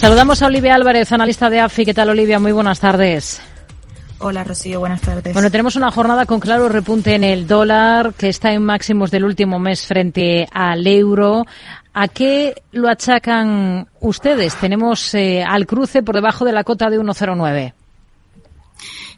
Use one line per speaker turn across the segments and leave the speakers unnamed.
Saludamos a Olivia Álvarez, analista de AFI. ¿Qué tal, Olivia? Muy buenas tardes.
Hola, Rocío. Buenas tardes.
Bueno, tenemos una jornada con claro repunte en el dólar, que está en máximos del último mes frente al euro. ¿A qué lo achacan ustedes? Tenemos eh, al cruce por debajo de la cota de 1,09.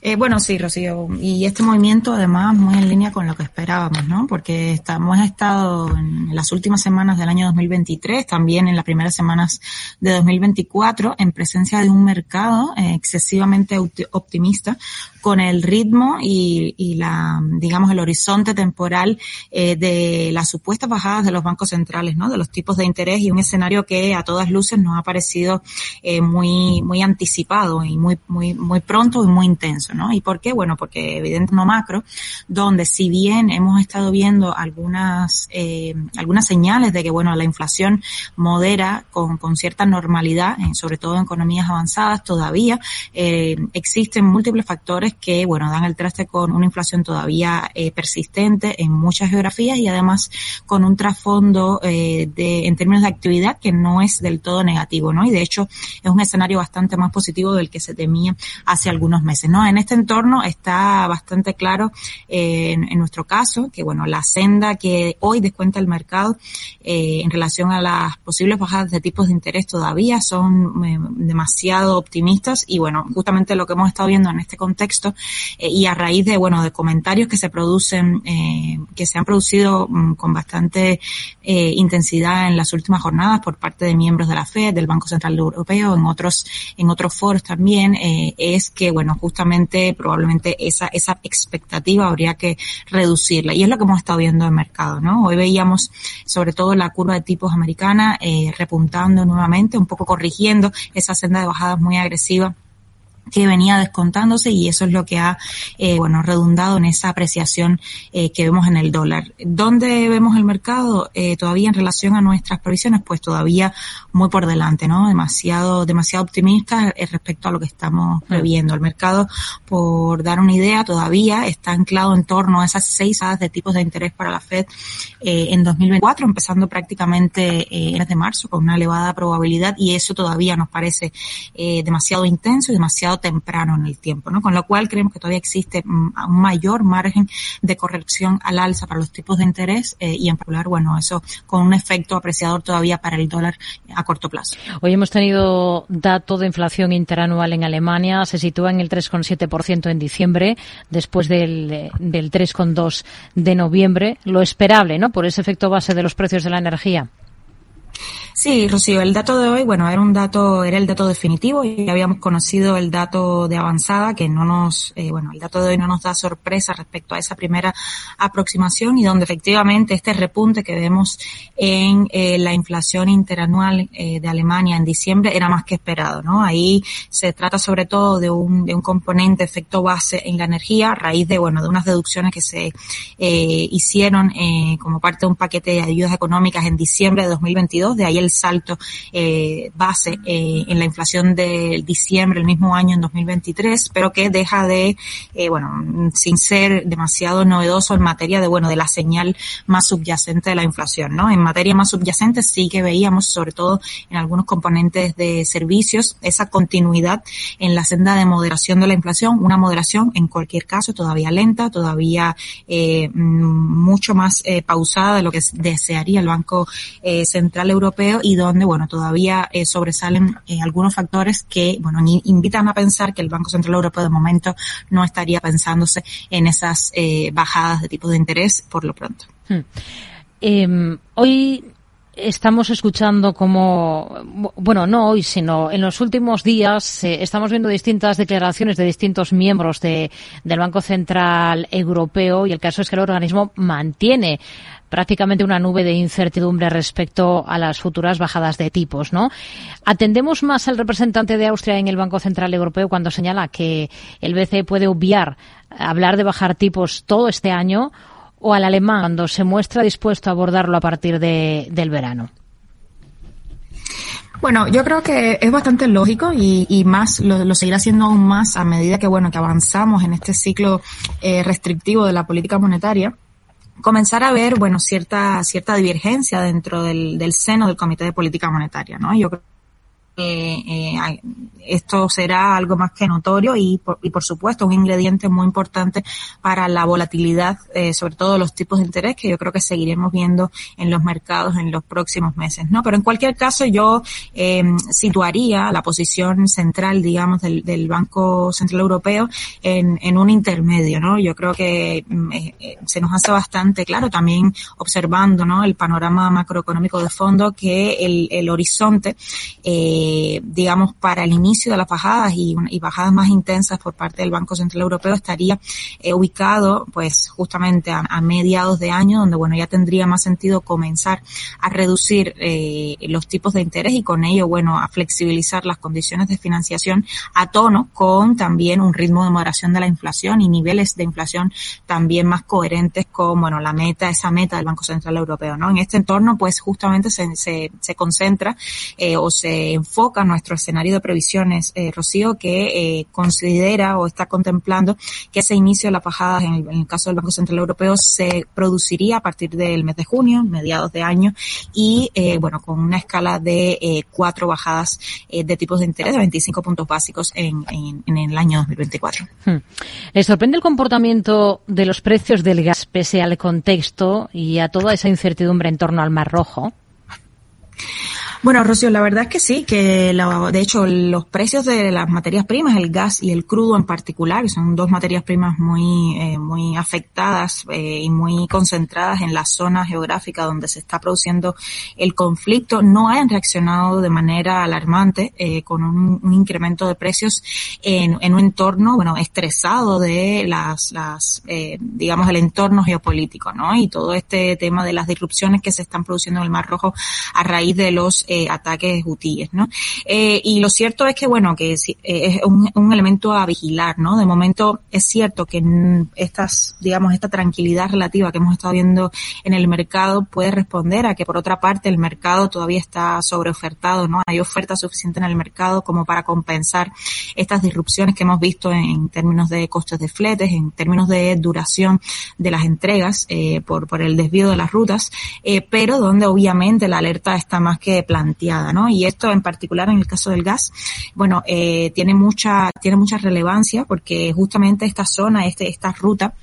Eh, bueno, sí, Rocío. Y este movimiento, además, muy en línea con lo que esperábamos, ¿no? Porque estamos, estado en las últimas semanas del año 2023, también en las primeras semanas de 2024, en presencia de un mercado eh, excesivamente optimista, con el ritmo y, y, la, digamos, el horizonte temporal eh, de las supuestas bajadas de los bancos centrales, ¿no? De los tipos de interés y un escenario que a todas luces nos ha parecido eh, muy, muy anticipado y muy, muy, muy pronto y muy intenso, ¿no? ¿Y por qué? Bueno, porque evidente no macro, donde si bien hemos estado viendo algunas, eh, algunas señales de que, bueno, la inflación modera con, con cierta normalidad, sobre todo en economías avanzadas, todavía eh, existen múltiples factores que, bueno, dan el traste con una inflación todavía eh, persistente en muchas geografías y además con un trasfondo eh, de, en términos de actividad que no es del todo negativo, ¿no? Y de hecho es un escenario bastante más positivo del que se temía hace algunos meses, ¿no? En este entorno está bastante claro eh, en, en, nuestro caso que, bueno, la senda que hoy descuenta el mercado eh, en relación a las posibles bajadas de tipos de interés todavía son eh, demasiado optimistas y, bueno, justamente lo que hemos estado viendo en este contexto eh, y a raíz de, bueno, de comentarios que se producen, eh, que se han producido mm, con bastante eh, intensidad en las últimas jornadas por parte de miembros de la FED, del Banco Central Europeo, en otros, en otros foros también, es que, bueno, justamente probablemente esa, esa expectativa habría que reducirla. Y es lo que hemos estado viendo en el mercado, ¿no? Hoy veíamos sobre todo la curva de tipos americana repuntando nuevamente, un poco corrigiendo esa senda de bajadas muy agresiva que venía descontándose y eso es lo que ha, eh, bueno, redundado en esa apreciación eh, que vemos en el dólar. ¿Dónde vemos el mercado eh, todavía en relación a nuestras previsiones? Pues todavía muy por delante, ¿no? Demasiado, demasiado optimista eh, respecto a lo que estamos previendo. El mercado, por dar una idea, todavía está anclado en torno a esas seis hadas de tipos de interés para la Fed eh, en 2024, empezando prácticamente en el de marzo con una elevada probabilidad y eso todavía nos parece demasiado intenso y demasiado temprano en el tiempo, ¿no? Con lo cual creemos que todavía existe mm, un mayor margen de corrección al alza para los tipos de interés eh, y en particular, bueno, eso con un efecto apreciador todavía para el dólar a corto plazo.
Hoy hemos tenido dato de inflación interanual en Alemania, se sitúa en el 3,7% en diciembre, después del, del 3,2% de noviembre, lo esperable, ¿no? Por ese efecto base de los precios de la energía.
Sí, Rocío, el dato de hoy, bueno, era un dato, era el dato definitivo y habíamos conocido el dato de avanzada que no nos, eh, bueno, el dato de hoy no nos da sorpresa respecto a esa primera aproximación y donde efectivamente este repunte que vemos en eh, la inflación interanual eh, de Alemania en diciembre era más que esperado, ¿no? Ahí se trata sobre todo de un, de un componente efecto base en la energía a raíz de, bueno, de unas deducciones que se hicieron como parte de un paquete de ayudas económicas en diciembre de 2022, de ahí el salto eh, base eh, en la inflación de diciembre el mismo año en 2023, pero que deja de, eh, bueno, sin ser demasiado novedoso en materia de, bueno, de la señal más subyacente de la inflación, ¿no? En materia más subyacente sí que veíamos, sobre todo en algunos componentes de servicios, esa continuidad en la senda de moderación de la inflación, una moderación en cualquier caso todavía lenta, todavía eh, mucho más pausada de lo que desearía el Banco Central Europeo y donde, bueno, todavía eh, sobresalen eh, algunos factores que, bueno, invitan a pensar que el Banco Central Europeo de momento no estaría pensándose en esas eh, bajadas de tipo de interés por lo pronto. Hmm.
Em, hoy estamos escuchando como, bueno, no hoy, sino en los últimos días, eh, estamos viendo distintas declaraciones de distintos miembros de, del Banco Central Europeo y el caso es que el organismo mantiene prácticamente una nube de incertidumbre respecto a las futuras bajadas de tipos, ¿no? Atendemos más al representante de Austria en el Banco Central Europeo cuando señala que el BCE puede obviar hablar de bajar tipos todo este año o al alemán cuando se muestra dispuesto a abordarlo a partir de, del verano?
Bueno, yo creo que es bastante lógico y, y más lo, seguirá siendo aún más a medida que bueno que avanzamos en este ciclo eh, restrictivo de la política monetaria comenzar a ver, bueno, cierta, cierta divergencia dentro del, del seno del Comité de Política Monetaria, ¿no? Yo creo eh, esto será algo más que notorio y por, y por supuesto un ingrediente muy importante para la volatilidad, eh, sobre todo los tipos de interés que yo creo que seguiremos viendo en los mercados en los próximos meses, ¿no? Pero en cualquier caso yo eh, situaría la posición central, digamos, del, del Banco Central Europeo en, en, un intermedio, ¿no? Yo creo que mm, eh, eh, se nos hace bastante claro también observando, ¿no? El panorama macroeconómico de fondo que el, el horizonte, eh, digamos, para el inicio inicio de las bajadas y, y, bajadas más intensas por parte del Banco Central Europeo estaría eh, ubicado pues justamente a, a, mediados de año donde bueno ya tendría más sentido comenzar a reducir eh, los tipos de interés y con ello bueno a flexibilizar las condiciones de financiación a tono con también un ritmo de moderación de la inflación y niveles de inflación también más coherentes con bueno la meta esa meta del Banco Central Europeo no en este entorno pues justamente se, se, se concentra eh, o se enfoca nuestro escenario de previsión eh, Rocío, que eh, considera o está contemplando que ese inicio de las bajadas en el, en el, caso del Banco Central Europeo se produciría a partir del mes de junio, mediados de año, y eh, bueno, con una escala de eh, cuatro bajadas eh, de tipos de interés de 25 puntos básicos en, en, en el año 2024. Hmm.
¿Le sorprende el comportamiento de los precios del gas pese al contexto y a toda esa incertidumbre en torno al Mar Rojo?
Bueno, Rocío, la verdad es que sí, que la, de hecho los precios de las materias primas, el gas y el crudo en particular, son dos materias primas muy, eh, muy afectadas eh, y muy concentradas en la zona geográfica donde se está produciendo el conflicto, no hayan reaccionado de manera alarmante eh, con un, un, incremento de precios en, en, un entorno, bueno, estresado de las, las eh, digamos, el entorno geopolítico, ¿no? Y todo este tema de las disrupciones que se están produciendo en el Mar Rojo a raíz de los eh, ataques hutíes, ¿no? Eh, y lo cierto es que, bueno, que es, es un, un, elemento a vigilar, ¿no? De momento es cierto que estas, digamos, esta tranquilidad relativa que hemos estado viendo en el mercado puede responder a que, por otra parte, el mercado todavía está sobreofertado, ¿no? Hay oferta suficiente en el mercado como para compensar estas disrupciones que hemos visto en términos de costes de fletes, en términos de duración de las entregas eh, por, por el desvío de las rutas, eh, pero donde obviamente la alerta está más que planteada planteada, ¿no? Y esto en particular en el caso del gas, bueno, eh, tiene mucha, tiene mucha relevancia porque justamente esta zona, este, esta ruta,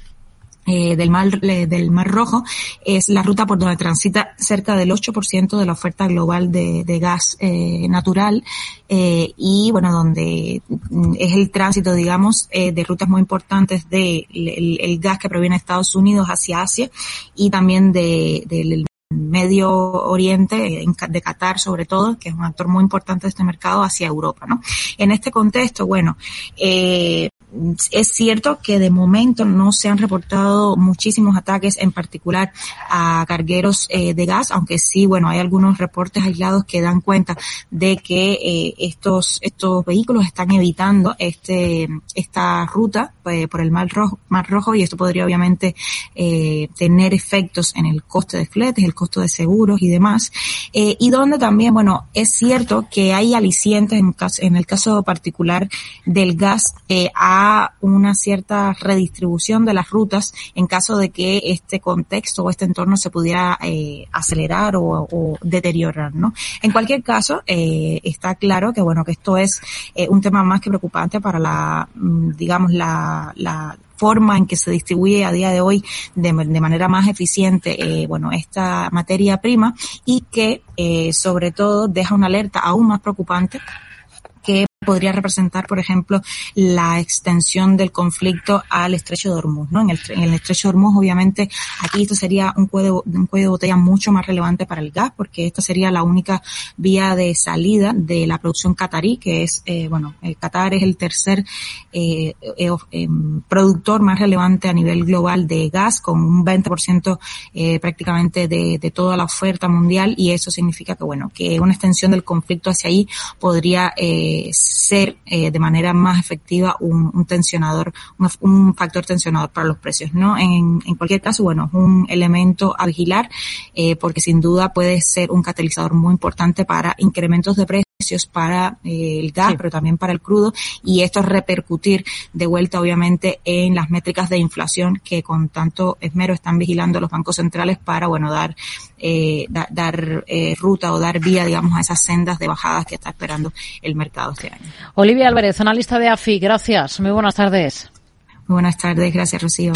eh, del, mar, del Mar Rojo es la ruta por donde transita cerca del 8% de la oferta global de, de gas eh, natural y bueno, donde mm, es el tránsito, digamos, de rutas muy importantes de el, el, gas que proviene de Estados Unidos hacia Asia y también de, del Medio Oriente, de Qatar sobre todo, que es un actor muy importante de este mercado, hacia Europa, ¿no? En este contexto, bueno, eh, es cierto que de momento no se han reportado muchísimos ataques, en particular a cargueros eh, de gas, aunque sí, bueno, hay algunos reportes aislados que dan cuenta de que eh, estos estos vehículos están evitando este esta ruta eh, por el Mar Rojo, Mar Rojo y esto podría obviamente eh, tener efectos en el coste de fletes, el costo de seguros y demás. Y donde también, bueno, es cierto que hay alicientes en, en el caso particular del gas a una cierta redistribución de las rutas en caso de que este contexto o este entorno se pudiera eh, acelerar o, deteriorar, ¿no? En cualquier caso, eh, está claro que bueno que esto es eh, un tema más que preocupante para la, mm, digamos la, la forma en que se distribuye a día de hoy de, manera más eficiente, eh, bueno, esta materia prima y que eh, sobre todo deja una alerta aún más preocupante podría representar, por ejemplo, la extensión del conflicto al estrecho de Hormuz, ¿no? En el, en el estrecho de Hormuz, obviamente, aquí esto sería un cuello, de botella mucho más relevante para el gas, porque esta sería la única vía de salida de la producción catarí, que es, eh, bueno, el Qatar es el tercer eh, eh, em, productor más relevante a nivel global de gas, con un 20% eh, prácticamente de, de toda la oferta mundial, y eso significa que, bueno, que una extensión del conflicto hacia ahí podría eh, ser eh, de manera más efectiva un, un tensionador, un, factor tensionador para los precios, ¿no? En, en, cualquier caso, bueno, es un elemento a vigilar, eh, porque sin duda puede ser un catalizador muy importante para incrementos de precios precios para eh, el gas, pero también para el crudo, y esto repercutir de vuelta, obviamente, en las métricas de inflación que con tanto esmero están vigilando los bancos centrales para, bueno, dar, eh, dar eh, ruta o dar vía, digamos, a esas sendas de bajadas que está esperando el mercado este año.
Olivia Álvarez, analista de AFI, gracias. Muy buenas tardes.
Muy buenas tardes, gracias, Rocío.